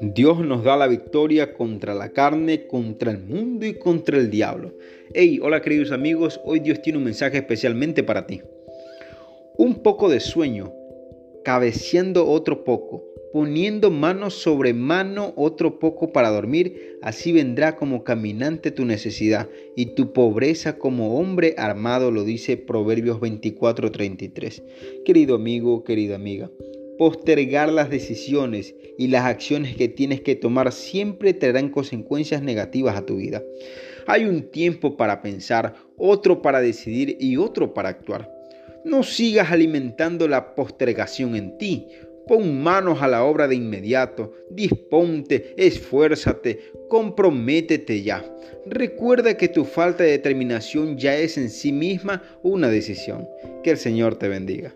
Dios nos da la victoria contra la carne, contra el mundo y contra el diablo. Hey, hola queridos amigos, hoy Dios tiene un mensaje especialmente para ti. Un poco de sueño, cabeceando otro poco, poniendo mano sobre mano otro poco para dormir, así vendrá como caminante tu necesidad y tu pobreza como hombre armado, lo dice Proverbios 24:33. Querido amigo, querida amiga, Postergar las decisiones y las acciones que tienes que tomar siempre traerán consecuencias negativas a tu vida. Hay un tiempo para pensar, otro para decidir y otro para actuar. No sigas alimentando la postergación en ti. Pon manos a la obra de inmediato, disponte, esfuérzate, comprométete ya. Recuerda que tu falta de determinación ya es en sí misma una decisión. Que el Señor te bendiga.